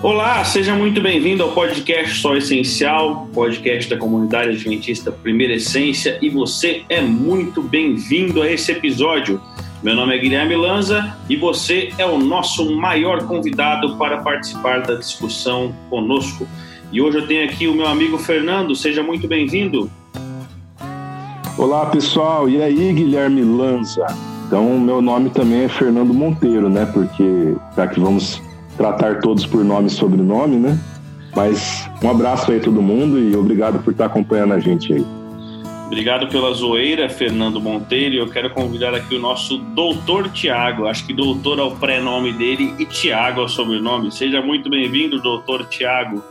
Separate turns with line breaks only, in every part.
Olá, seja muito bem-vindo ao podcast Só Essencial, podcast da comunidade adventista Primeira Essência, e você é muito bem-vindo a esse episódio. Meu nome é Guilherme Lanza e você é o nosso maior convidado para participar da discussão conosco. E hoje eu tenho aqui o meu amigo Fernando, seja muito bem-vindo.
Olá pessoal, e aí Guilherme Lanza? Então, meu nome também é Fernando Monteiro, né? Porque já que vamos tratar todos por nome e sobrenome, né? Mas um abraço aí a todo mundo e obrigado por estar acompanhando a gente aí.
Obrigado pela zoeira, Fernando Monteiro. Eu quero convidar aqui o nosso doutor Tiago. Acho que doutor é o pré-nome dele e Tiago é o sobrenome. Seja muito bem-vindo, doutor Tiago.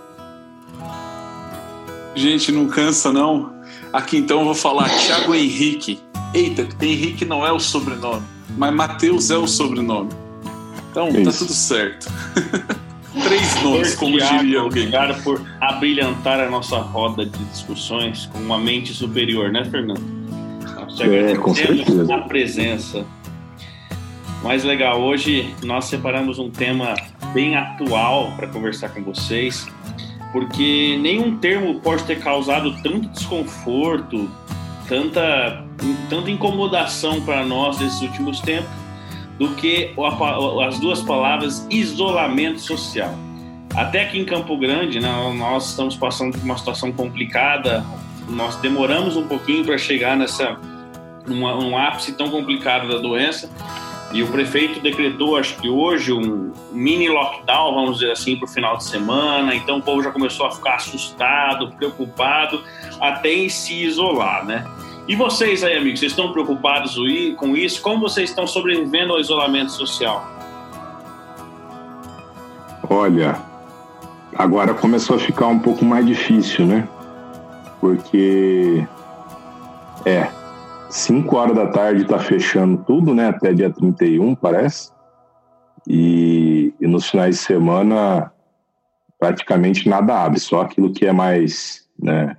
Gente, não cansa não. Aqui então eu vou falar Tiago Henrique. Eita, Henrique não é o sobrenome, mas Mateus é o sobrenome. Então tá tudo certo. Três nomes, como
Thiago,
diria alguém.
Obrigado por abrilhantar a nossa roda de discussões com uma mente superior, né, Fernando? Nós
É, com certeza.
a presença. Mais legal, hoje nós separamos um tema bem atual para conversar com vocês, porque nenhum termo pode ter causado tanto desconforto, tanta, tanta incomodação para nós nesses últimos tempos, do que as duas palavras isolamento social. Até aqui em Campo Grande, né, nós estamos passando por uma situação complicada. Nós demoramos um pouquinho para chegar nessa um ápice tão complicado da doença. E o prefeito decretou, acho que hoje, um mini lockdown, vamos dizer assim, para o final de semana. Então o povo já começou a ficar assustado, preocupado, até em se isolar, né? E vocês aí, amigos, vocês estão preocupados com isso? Como vocês estão sobrevivendo ao isolamento social?
Olha, agora começou a ficar um pouco mais difícil, né? Porque é 5 horas da tarde tá fechando tudo, né? Até dia 31, parece. E, e nos finais de semana praticamente nada abre, só aquilo que é mais, né,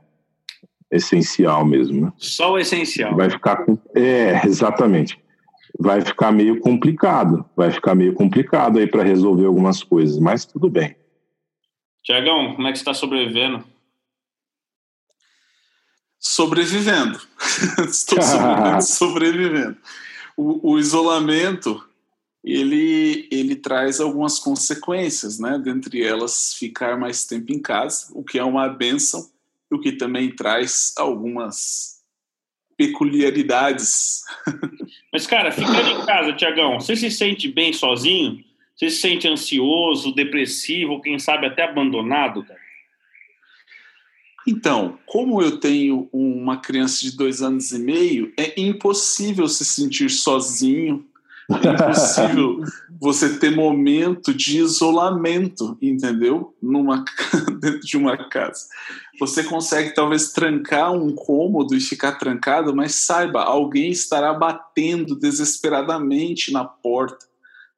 essencial mesmo, né?
Só o essencial.
Vai ficar com... É, exatamente. Vai ficar meio complicado. Vai ficar meio complicado aí para resolver algumas coisas, mas tudo bem.
Tiagão, como é que você está sobrevivendo?
Sobrevivendo. Estou sobrevivendo. sobrevivendo. O, o isolamento ele, ele traz algumas consequências, né? Dentre elas, ficar mais tempo em casa, o que é uma benção, o que também traz algumas peculiaridades.
Mas, cara, ficando em casa, Tiagão, você se sente bem sozinho? Você se sente ansioso, depressivo, quem sabe até abandonado, cara?
Então, como eu tenho uma criança de dois anos e meio, é impossível se sentir sozinho, é impossível você ter momento de isolamento, entendeu? Numa, dentro de uma casa. Você consegue talvez trancar um cômodo e ficar trancado, mas saiba, alguém estará batendo desesperadamente na porta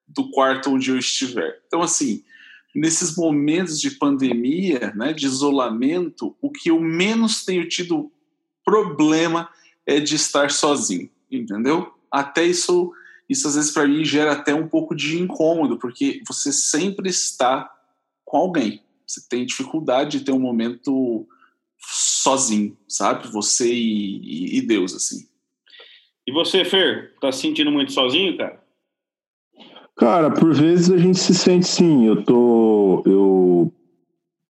do quarto onde eu estiver. Então, assim, nesses momentos de pandemia, né, de isolamento, o que eu menos tenho tido problema é de estar sozinho, entendeu? Até isso, isso às vezes para mim gera até um pouco de incômodo, porque você sempre está com alguém. Você tem dificuldade de ter um momento sozinho, sabe? Você e, e Deus, assim.
E você, Fer, tá se sentindo muito sozinho, cara?
Cara, por vezes a gente se sente sim. Eu tô. Eu,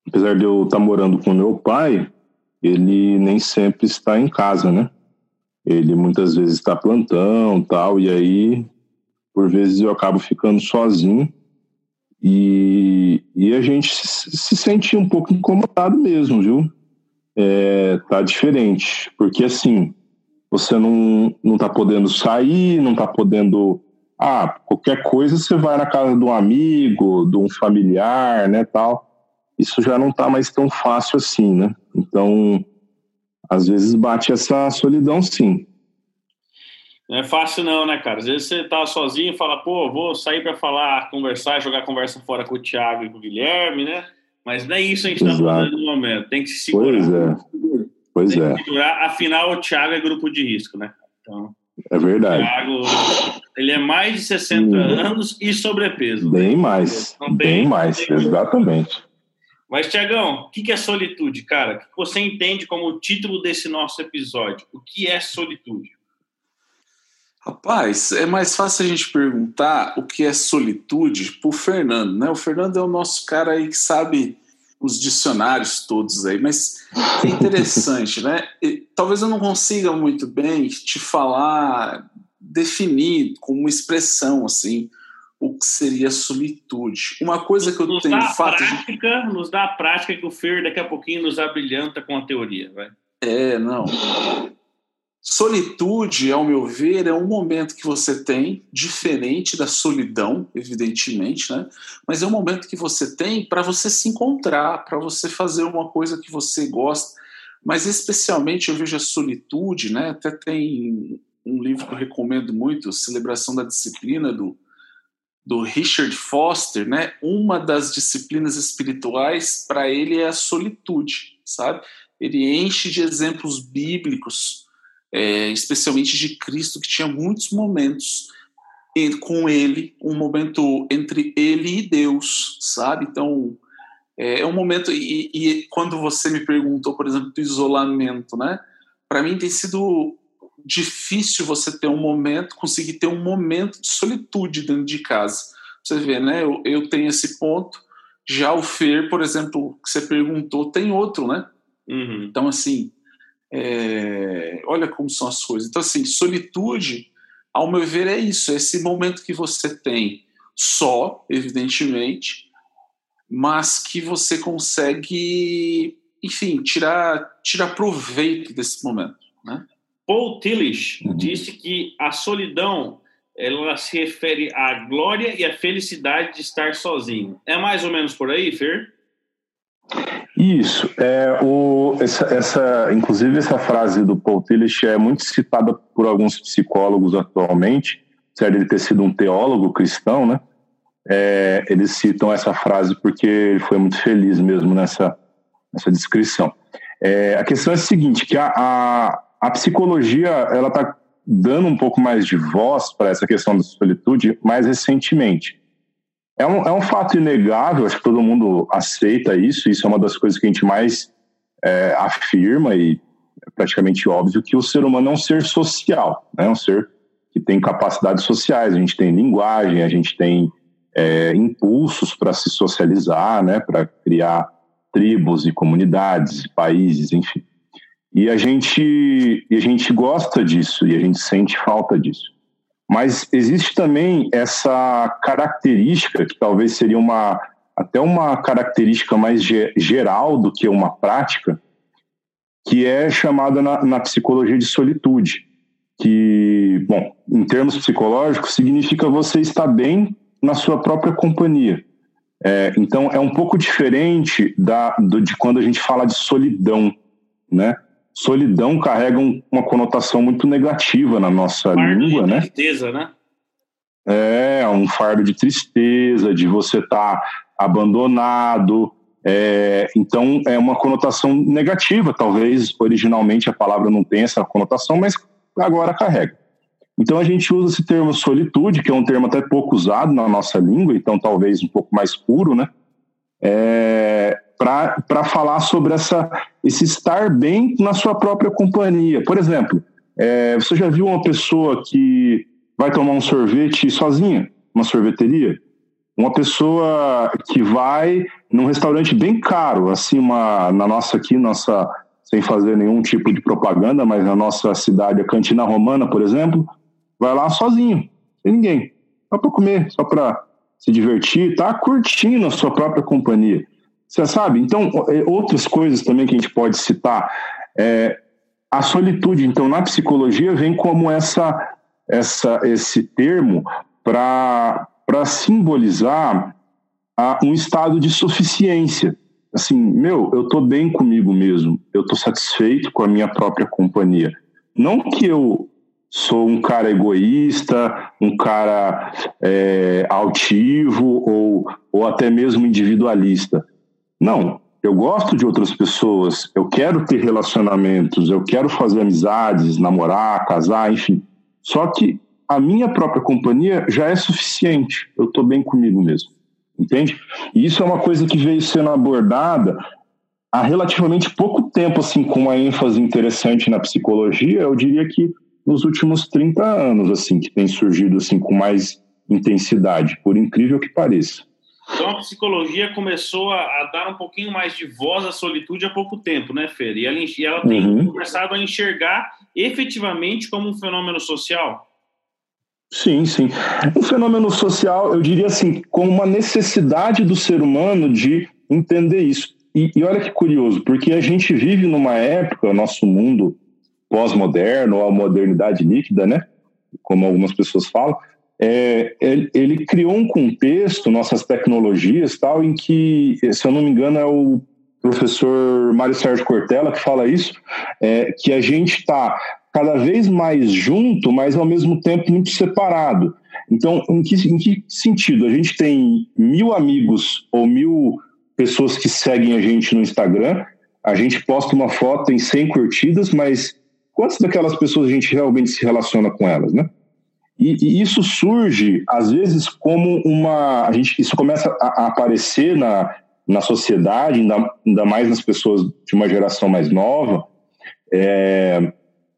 apesar de eu estar morando com meu pai, ele nem sempre está em casa, né? Ele muitas vezes está plantão tal, e aí, por vezes, eu acabo ficando sozinho. E, e a gente se, se sente um pouco incomodado mesmo, viu? É, tá diferente. Porque assim, você não, não tá podendo sair, não tá podendo ah, qualquer coisa você vai na casa de um amigo, de um familiar, né, tal. Isso já não tá mais tão fácil assim, né? Então, às vezes bate essa solidão, sim.
Não é fácil não, né, cara? Às vezes você tá sozinho e fala, pô, vou sair para falar, conversar, jogar conversa fora com o Thiago e com o Guilherme, né? Mas não é isso que a gente tá
Exato.
fazendo no momento. Tem que se segurar.
Pois é. Pois
Tem
é,
segurar. Afinal, o Thiago é grupo de risco, né? Então,
é verdade.
Thiago Ele é mais de 60 hum. anos e sobrepeso.
Bem mais. bem mais, exatamente.
Mas, Tiagão, o que é solitude, cara? O que você entende como o título desse nosso episódio? O que é solitude?
Rapaz, é mais fácil a gente perguntar o que é solitude para o Fernando, né? O Fernando é o nosso cara aí que sabe os dicionários todos aí, mas é interessante, né? E, talvez eu não consiga muito bem te falar, definir como uma expressão assim o que seria solitude. Uma coisa que eu
nos
tenho
dá fato prática, de... nos dá a prática que o Fer daqui a pouquinho nos abrilhanta com a teoria, vai.
É, não. Solitude, ao meu ver, é um momento que você tem diferente da solidão, evidentemente, né? Mas é um momento que você tem para você se encontrar, para você fazer uma coisa que você gosta. Mas especialmente eu vejo a solitude, né? Até tem um livro que eu recomendo muito, Celebração da Disciplina do do Richard Foster, né? Uma das disciplinas espirituais para ele é a solitude, sabe? Ele enche de exemplos bíblicos, é, especialmente de Cristo, que tinha muitos momentos com ele, um momento entre ele e Deus, sabe? Então, é, é um momento. E, e, quando você me perguntou, por exemplo, do isolamento, né? Para mim tem sido difícil você ter um momento, conseguir ter um momento de solitude dentro de casa. Você vê, né? Eu, eu tenho esse ponto. Já o Fer, por exemplo, que você perguntou, tem outro, né? Uhum. Então, assim, é... olha como são as coisas. Então, assim, solitude, ao meu ver, é isso. É esse momento que você tem só, evidentemente, mas que você consegue, enfim, tirar, tirar proveito desse momento, né?
Paul Tillich uhum. disse que a solidão ela se refere à glória e à felicidade de estar sozinho. É mais ou menos por aí, Fer?
Isso. É, o, essa, essa, inclusive, essa frase do Paul Tillich é muito citada por alguns psicólogos atualmente, certo? Ele ter sido um teólogo cristão, né? É, eles citam essa frase porque ele foi muito feliz mesmo nessa, nessa descrição. É, a questão é a seguinte, que a, a a psicologia ela está dando um pouco mais de voz para essa questão da solitude mais recentemente. É um, é um fato inegável, acho que todo mundo aceita isso, isso é uma das coisas que a gente mais é, afirma e é praticamente óbvio que o ser humano é um ser social, né? um ser que tem capacidades sociais, a gente tem linguagem, a gente tem é, impulsos para se socializar, né? para criar tribos e comunidades, países, enfim. E a gente, e a gente gosta disso e a gente sente falta disso. Mas existe também essa característica, que talvez seria uma, até uma característica mais geral do que uma prática, que é chamada na, na psicologia de solitude. Que, bom, em termos psicológicos, significa você estar bem na sua própria companhia. É, então, é um pouco diferente da, do, de quando a gente fala de solidão, né? Solidão carrega um, uma conotação muito negativa na nossa fardo língua,
de né? Tristeza, né?
É, um fardo de tristeza, de você estar tá abandonado. É, então, é uma conotação negativa. Talvez originalmente a palavra não tenha essa conotação, mas agora carrega. Então, a gente usa esse termo solitude, que é um termo até pouco usado na nossa língua, então talvez um pouco mais puro, né? É, para falar sobre essa, esse estar bem na sua própria companhia. Por exemplo, é, você já viu uma pessoa que vai tomar um sorvete sozinha, uma sorveteria? Uma pessoa que vai num restaurante bem caro, assim, uma, na nossa aqui, nossa, sem fazer nenhum tipo de propaganda, mas na nossa cidade, a Cantina Romana, por exemplo, vai lá sozinho, sem ninguém, só para comer, só para se divertir, tá curtindo a sua própria companhia. Você sabe? Então, é, outras coisas também que a gente pode citar. É, a solitude, então, na psicologia, vem como essa, essa, esse termo para simbolizar a, um estado de suficiência. Assim, meu, eu estou bem comigo mesmo, eu estou satisfeito com a minha própria companhia. Não que eu sou um cara egoísta, um cara é, altivo ou, ou até mesmo individualista. Não, eu gosto de outras pessoas, eu quero ter relacionamentos, eu quero fazer amizades, namorar, casar, enfim. Só que a minha própria companhia já é suficiente. Eu estou bem comigo mesmo. Entende? E isso é uma coisa que veio sendo abordada há relativamente pouco tempo, assim, com uma ênfase interessante na psicologia, eu diria que nos últimos 30 anos, assim, que tem surgido, assim, com mais intensidade, por incrível que pareça.
Então a psicologia começou a, a, dar um pouquinho mais de voz à solitude há pouco tempo, né, Fer? E ela, e ela tem uhum. começado a enxergar efetivamente como um fenômeno social?
Sim, sim. Um fenômeno social, eu diria assim, como uma necessidade do ser humano de entender isso. E, e olha que curioso, porque a gente vive numa época, nosso mundo pós-moderno, ou a modernidade líquida, né? Como algumas pessoas falam, é, ele, ele, criou um contexto, nossas tecnologias, tal, em que, se eu não me engano, é o professor Mário Sérgio Cortella que fala isso, é, que a gente está cada vez mais junto, mas ao mesmo tempo muito separado. Então, em que, em que sentido? A gente tem mil amigos ou mil pessoas que seguem a gente no Instagram, a gente posta uma foto, tem 100 curtidas, mas quantas daquelas pessoas a gente realmente se relaciona com elas, né? E, e isso surge, às vezes, como uma. A gente, isso começa a, a aparecer na, na sociedade, ainda, ainda, mais nas pessoas de uma geração mais nova, é,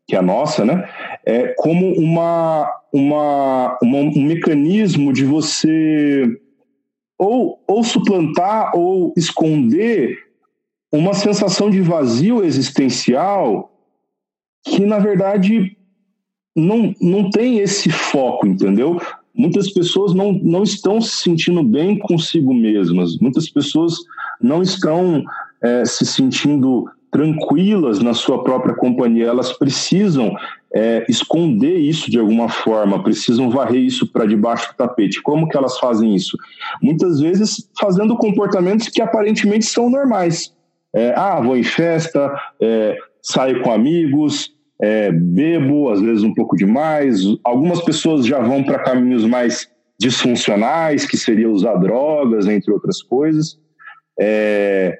que a nossa, né? É como uma, uma, uma, um mecanismo de você ou, ou suplantar ou esconder uma sensação de vazio existencial que, na verdade, não, não tem esse foco, entendeu? Muitas pessoas não, não estão se sentindo bem consigo mesmas, muitas pessoas não estão é, se sentindo tranquilas na sua própria companhia, elas precisam é, esconder isso de alguma forma, precisam varrer isso para debaixo do tapete. Como que elas fazem isso? Muitas vezes fazendo comportamentos que aparentemente são normais. É, ah, vou em festa, é, saio com amigos, é, bebo, às vezes um pouco demais. Algumas pessoas já vão para caminhos mais disfuncionais, que seria usar drogas, entre outras coisas. É,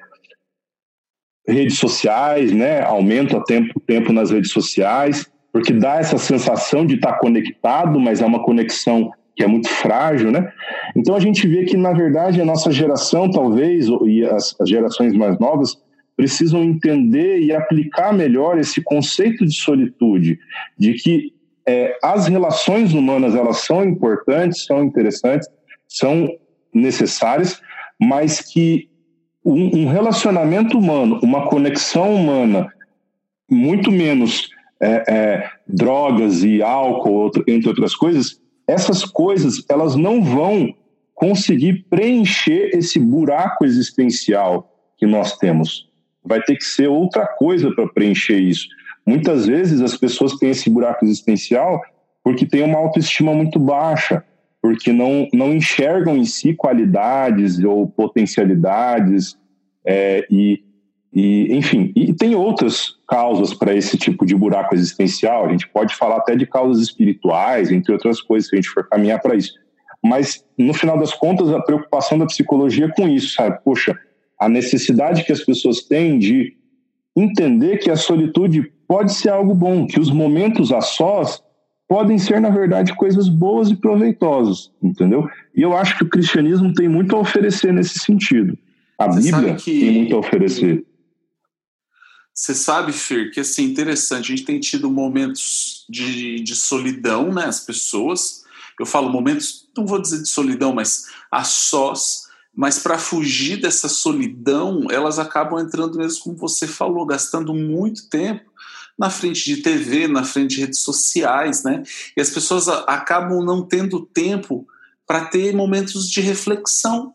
redes sociais, né? Aumenta o tempo, tempo nas redes sociais, porque dá essa sensação de estar conectado, mas é uma conexão que é muito frágil, né? Então a gente vê que, na verdade, a nossa geração, talvez, e as gerações mais novas, precisam entender e aplicar melhor esse conceito de solitude, de que é, as relações humanas elas são importantes, são interessantes, são necessárias, mas que um, um relacionamento humano, uma conexão humana, muito menos é, é, drogas e álcool, entre outras coisas, essas coisas elas não vão conseguir preencher esse buraco existencial que nós temos. Vai ter que ser outra coisa para preencher isso. Muitas vezes as pessoas têm esse buraco existencial porque têm uma autoestima muito baixa, porque não, não enxergam em si qualidades ou potencialidades, é, e, e, enfim, e tem outras causas para esse tipo de buraco existencial. A gente pode falar até de causas espirituais, entre outras coisas, se a gente for caminhar para isso. Mas, no final das contas, a preocupação da psicologia é com isso, sabe? Poxa, a necessidade que as pessoas têm de entender que a solitude pode ser algo bom, que os momentos a sós podem ser, na verdade, coisas boas e proveitosas, entendeu? E eu acho que o cristianismo tem muito a oferecer nesse sentido. A Você Bíblia que... tem muito a oferecer.
Você sabe, Fer, que assim, interessante, a gente tem tido momentos de, de solidão, né? As pessoas. Eu falo momentos, não vou dizer de solidão, mas a sós. Mas para fugir dessa solidão, elas acabam entrando mesmo, como você falou, gastando muito tempo na frente de TV, na frente de redes sociais, né? E as pessoas acabam não tendo tempo para ter momentos de reflexão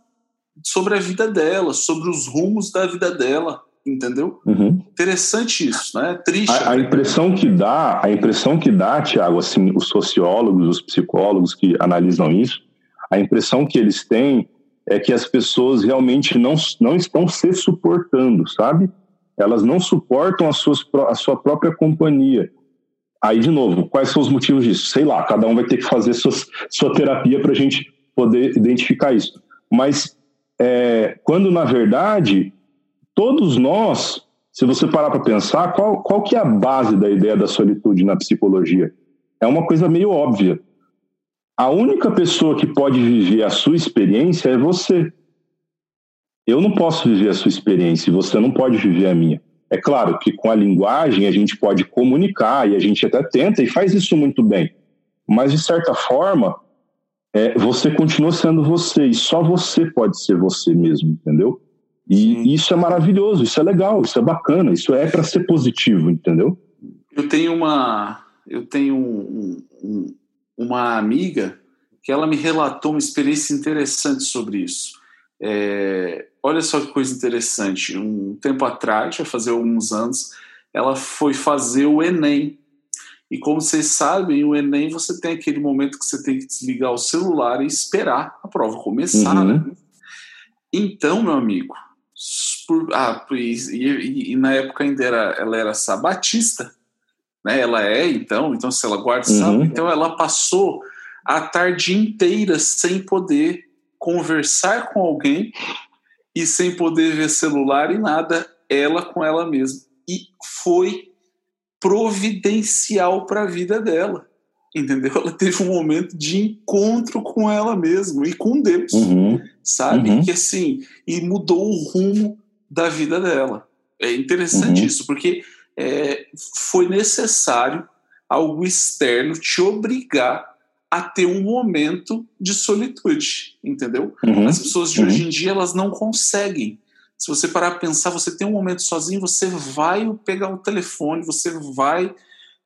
sobre a vida dela, sobre os rumos da vida dela, entendeu? Uhum. Interessante isso, né? Triste.
A, a, impressão que dá, a impressão que dá, Tiago, assim, os sociólogos, os psicólogos que analisam isso, a impressão que eles têm é que as pessoas realmente não, não estão se suportando, sabe? Elas não suportam as suas, a sua própria companhia. Aí, de novo, quais são os motivos disso? Sei lá, cada um vai ter que fazer suas, sua terapia para a gente poder identificar isso. Mas é, quando, na verdade, todos nós, se você parar para pensar, qual, qual que é a base da ideia da solitude na psicologia? É uma coisa meio óbvia. A única pessoa que pode viver a sua experiência é você. Eu não posso viver a sua experiência e você não pode viver a minha. É claro que com a linguagem a gente pode comunicar e a gente até tenta e faz isso muito bem. Mas, de certa forma, é, você continua sendo você e só você pode ser você mesmo, entendeu? E isso é maravilhoso, isso é legal, isso é bacana, isso é para ser positivo, entendeu?
Eu tenho uma, eu tenho um, um, uma amiga que ela me relatou uma experiência interessante sobre isso. É, olha só que coisa interessante. Um tempo atrás, vai fazer alguns anos, ela foi fazer o Enem. E como vocês sabem, o Enem você tem aquele momento que você tem que desligar o celular e esperar a prova começar. Uhum. Né? Então, meu amigo, por, ah, e, e, e, na época ainda era, ela era sabatista, né? Ela é, então, então se ela guarda uhum. sábado, então ela passou a tarde inteira sem poder conversar com alguém e sem poder ver celular e nada, ela com ela mesma. E foi providencial para a vida dela. Entendeu? Ela teve um momento de encontro com ela mesma e com Deus, uhum. sabe? Uhum. Que assim, e mudou o rumo da vida dela. É interessante uhum. isso, porque é, foi necessário algo externo te obrigar a ter um momento de solitude, entendeu? Uhum. As pessoas de hoje em dia elas não conseguem se você parar para pensar, você tem um momento sozinho, você vai pegar o telefone, você vai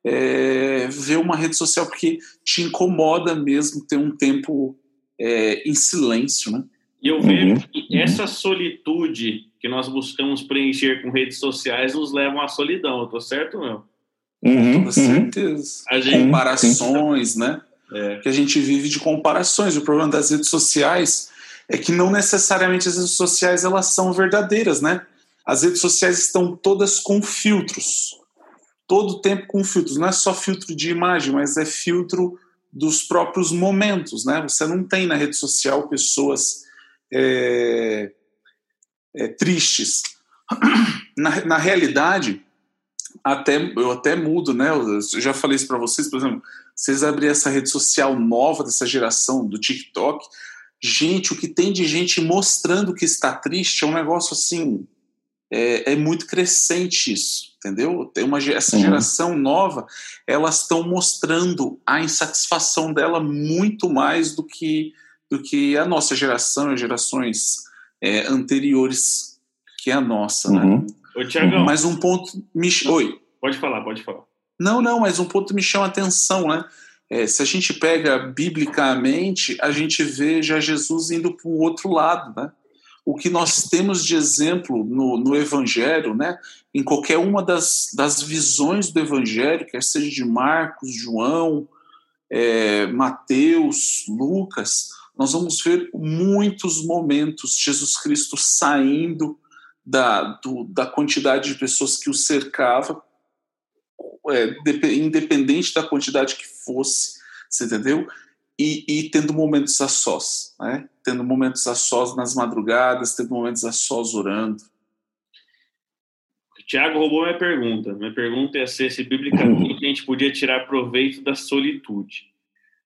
é, ver uma rede social, porque te incomoda mesmo ter um tempo é, em silêncio, né?
E eu vejo uhum. que essa solitude que nós buscamos preencher com redes sociais nos leva à solidão, eu tô certo ou não?
Uhum, com uhum. certeza. Uhum. Gente... Comparações, né? É. Que a gente vive de comparações. O problema das redes sociais é que não necessariamente as redes sociais elas são verdadeiras, né? As redes sociais estão todas com filtros, todo o tempo com filtros. Não é só filtro de imagem, mas é filtro dos próprios momentos, né? Você não tem na rede social pessoas é, é, tristes. Na, na realidade, até eu até mudo, né? Eu já falei isso para vocês, por exemplo, vocês abrirem essa rede social nova dessa geração do TikTok, gente, o que tem de gente mostrando que está triste é um negócio assim. É, é muito crescente isso, entendeu? Tem uma, essa geração nova, elas estão mostrando a insatisfação dela muito mais do que, do que a nossa geração e gerações é, anteriores que a nossa, né? uhum. né?
Ô, Tiagão.
Mas um ponto. Me... Oi.
Pode falar, pode falar.
Não, não, mas um ponto me chama a atenção, né? É, se a gente pega biblicamente, a gente vê já Jesus indo para o outro lado, né? O que nós temos de exemplo no, no Evangelho, né? Em qualquer uma das, das visões do Evangelho, quer seja de Marcos, João, é, Mateus, Lucas, nós vamos ver muitos momentos Jesus Cristo saindo da, do, da quantidade de pessoas que o cercava é, independente da quantidade que fosse, você entendeu? E, e, tendo momentos a sós, né? Tendo momentos a sós nas madrugadas, tendo momentos a sós orando.
Tiago roubou minha pergunta. Minha pergunta é se, se biblicamente a gente podia tirar proveito da solitude.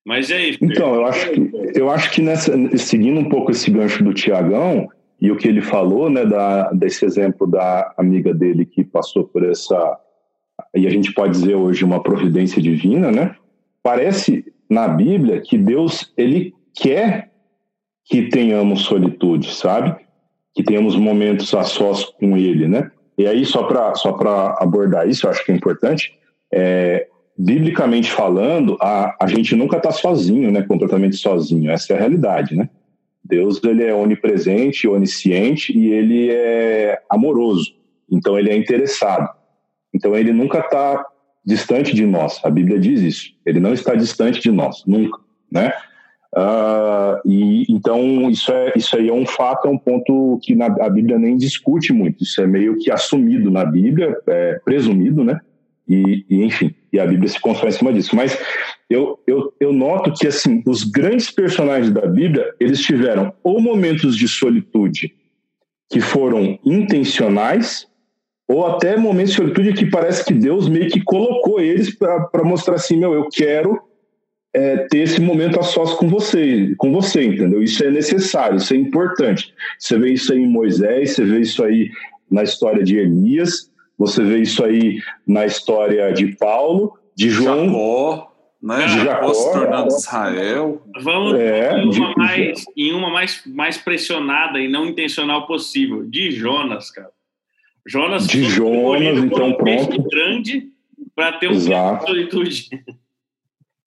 Mas é isso.
Então, eu acho que, eu acho que nessa, seguindo um pouco esse gancho do Tiagão e o que ele falou, né, da, desse exemplo da amiga dele que passou por essa e a gente pode dizer hoje uma providência divina, né? Parece na Bíblia que Deus ele quer que tenhamos solitude, sabe? Que tenhamos momentos a sós com Ele, né? E aí só para só abordar isso, eu acho que é importante. É, biblicamente falando, a, a gente nunca está sozinho, né? Completamente sozinho. Essa é a realidade, né? Deus ele é onipresente, onisciente e ele é amoroso. Então ele é interessado. Então ele nunca está distante de nós. A Bíblia diz isso. Ele não está distante de nós, nunca, né? Uh, e então isso é isso aí é um fato, é um ponto que na, a Bíblia nem discute muito. Isso é meio que assumido na Bíblia, é, presumido, né? E, e, enfim, e a Bíblia se constrói em cima disso. Mas eu, eu, eu noto que assim os grandes personagens da Bíblia eles tiveram ou momentos de solitude que foram intencionais ou até momentos de solitude que parece que Deus meio que colocou eles para mostrar assim, meu, eu quero é, ter esse momento a sós com você, com você, entendeu? Isso é necessário, isso é importante. Você vê isso aí em Moisés, você vê isso aí na história de Elias, você vê isso aí na história de Paulo, de João.
Jacó, né? De Jacó, se tornando Israel.
Vamos é, em uma, de, mais, em uma mais, mais pressionada e não intencional possível, de Jonas, cara. Jonas
de Jonas, então um pronto.
grande para ter um Exato. de solitude.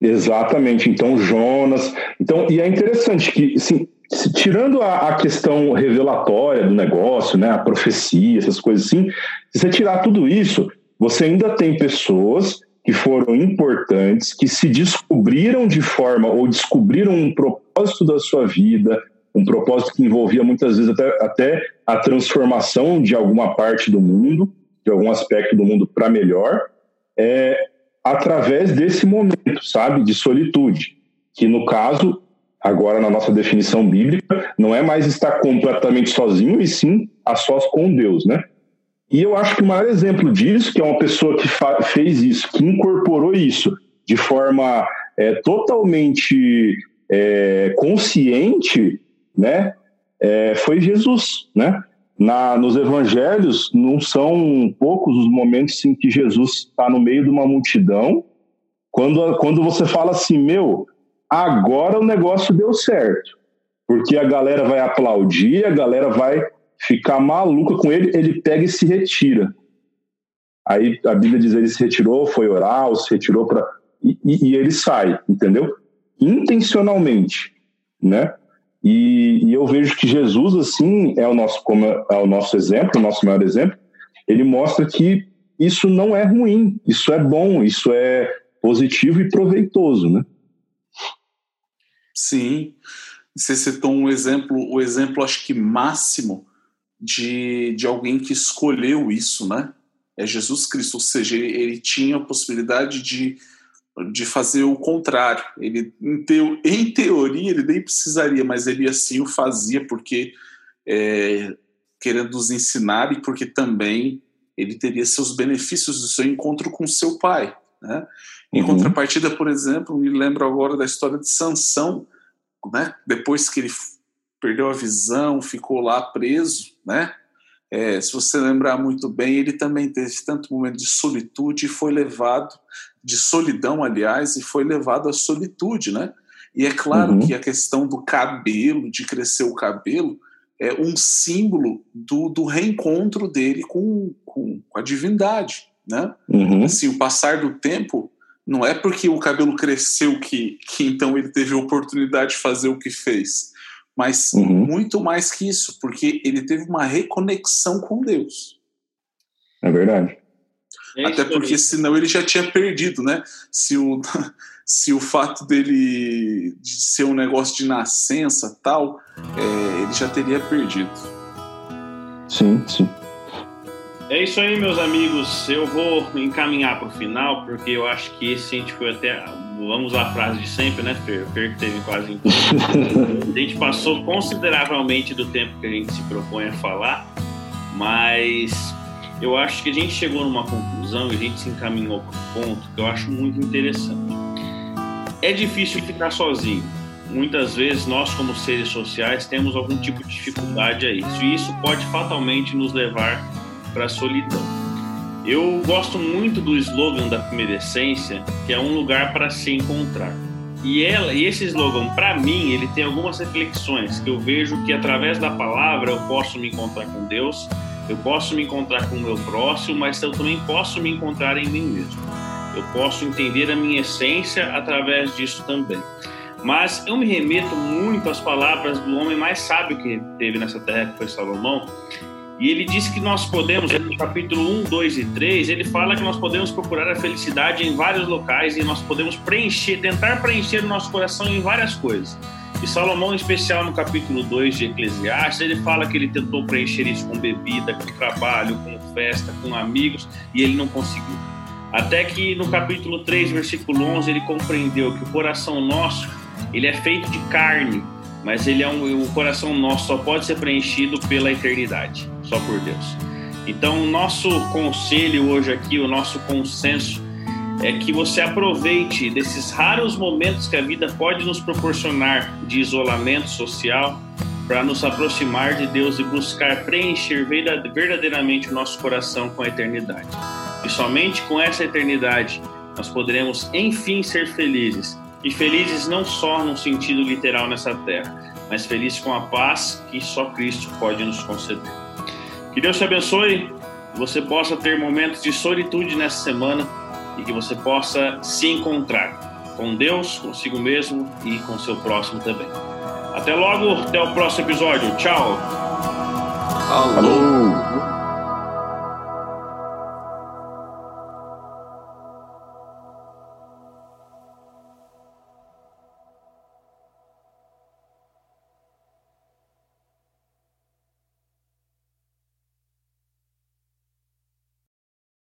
Exatamente. Então Jonas. Então e é interessante que assim, tirando a, a, questão revelatória do negócio, né, a profecia, essas coisas assim, se você tirar tudo isso, você ainda tem pessoas que foram importantes, que se descobriram de forma ou descobriram um propósito da sua vida, um propósito que envolvia muitas vezes até, até a transformação de alguma parte do mundo, de algum aspecto do mundo para melhor, é, através desse momento, sabe, de solitude, que no caso, agora na nossa definição bíblica, não é mais estar completamente sozinho, e sim a sós com Deus, né? E eu acho que o maior exemplo disso, que é uma pessoa que fez isso, que incorporou isso de forma é, totalmente é, consciente, né, é, foi Jesus, né? Na, nos evangelhos, não são poucos os momentos em que Jesus está no meio de uma multidão, quando, quando você fala assim, meu, agora o negócio deu certo, porque a galera vai aplaudir, a galera vai ficar maluca com ele, ele pega e se retira. Aí a Bíblia diz ele se retirou, foi orar, se retirou para e, e, ele sai, entendeu? Intencionalmente, né? E, e, eu vejo que Jesus assim é o nosso como é o nosso exemplo, o nosso maior exemplo. Ele mostra que isso não é ruim, isso é bom, isso é positivo e proveitoso, né?
Sim. Você citou um exemplo, o exemplo acho que máximo de, de alguém que escolheu isso, né? É Jesus Cristo, ou seja, ele, ele tinha a possibilidade de, de fazer o contrário. Ele, em, em teoria, ele nem precisaria, mas ele assim o fazia porque é, querendo nos ensinar e porque também ele teria seus benefícios do seu encontro com seu pai. Né? Em uhum. contrapartida, por exemplo, me lembro agora da história de Sansão, né? depois que ele perdeu a visão, ficou lá preso, né? É, se você lembrar muito bem, ele também teve tanto momento de solitude e foi levado, de solidão, aliás, e foi levado à solitude, né? E é claro uhum. que a questão do cabelo, de crescer o cabelo, é um símbolo do, do reencontro dele com, com, com a divindade, né? Uhum. Assim, o passar do tempo não é porque o cabelo cresceu que, que então ele teve a oportunidade de fazer o que fez mas uhum. muito mais que isso, porque ele teve uma reconexão com Deus.
É verdade.
É Até porque senão ele já tinha perdido, né? Se o, se o fato dele de ser um negócio de nascença tal, é, ele já teria perdido.
Sim, sim.
É isso aí, meus amigos. Eu vou encaminhar para o final, porque eu acho que esse a gente foi até vamos usar a frase de sempre, né, Fer? Fer que teve quase A gente passou consideravelmente do tempo que a gente se propõe a falar, mas eu acho que a gente chegou numa conclusão e a gente se encaminhou para um ponto que eu acho muito interessante. É difícil ficar sozinho. Muitas vezes nós, como seres sociais, temos algum tipo de dificuldade a isso, e isso pode fatalmente nos levar para a solidão. Eu gosto muito do slogan da Primeira Essência, que é um lugar para se encontrar. E, ela, e esse slogan, para mim, ele tem algumas reflexões que eu vejo que através da palavra eu posso me encontrar com Deus, eu posso me encontrar com o meu próximo, mas eu também posso me encontrar em mim mesmo. Eu posso entender a minha essência através disso também. Mas eu me remeto muito às palavras do homem mais sábio que teve nessa terra, que foi Salomão, e ele diz que nós podemos, no capítulo 1, 2 e 3, ele fala que nós podemos procurar a felicidade em vários locais e nós podemos preencher, tentar preencher o nosso coração em várias coisas. E Salomão, em especial no capítulo 2 de Eclesiastes, ele fala que ele tentou preencher isso com bebida, com trabalho, com festa, com amigos, e ele não conseguiu. Até que no capítulo 3, versículo 11, ele compreendeu que o coração nosso, ele é feito de carne, mas ele é um, o coração nosso só pode ser preenchido pela eternidade, só por Deus. Então, o nosso conselho hoje aqui, o nosso consenso é que você aproveite desses raros momentos que a vida pode nos proporcionar de isolamento social para nos aproximar de Deus e buscar preencher verdadeiramente o nosso coração com a eternidade. E somente com essa eternidade nós poderemos enfim ser felizes. E felizes não só no sentido literal nessa terra, mas felizes com a paz que só Cristo pode nos conceder. Que Deus te abençoe, que você possa ter momentos de solitude nessa semana e que você possa se encontrar com Deus, consigo mesmo e com seu próximo também. Até logo, até o próximo episódio. Tchau.
Alô.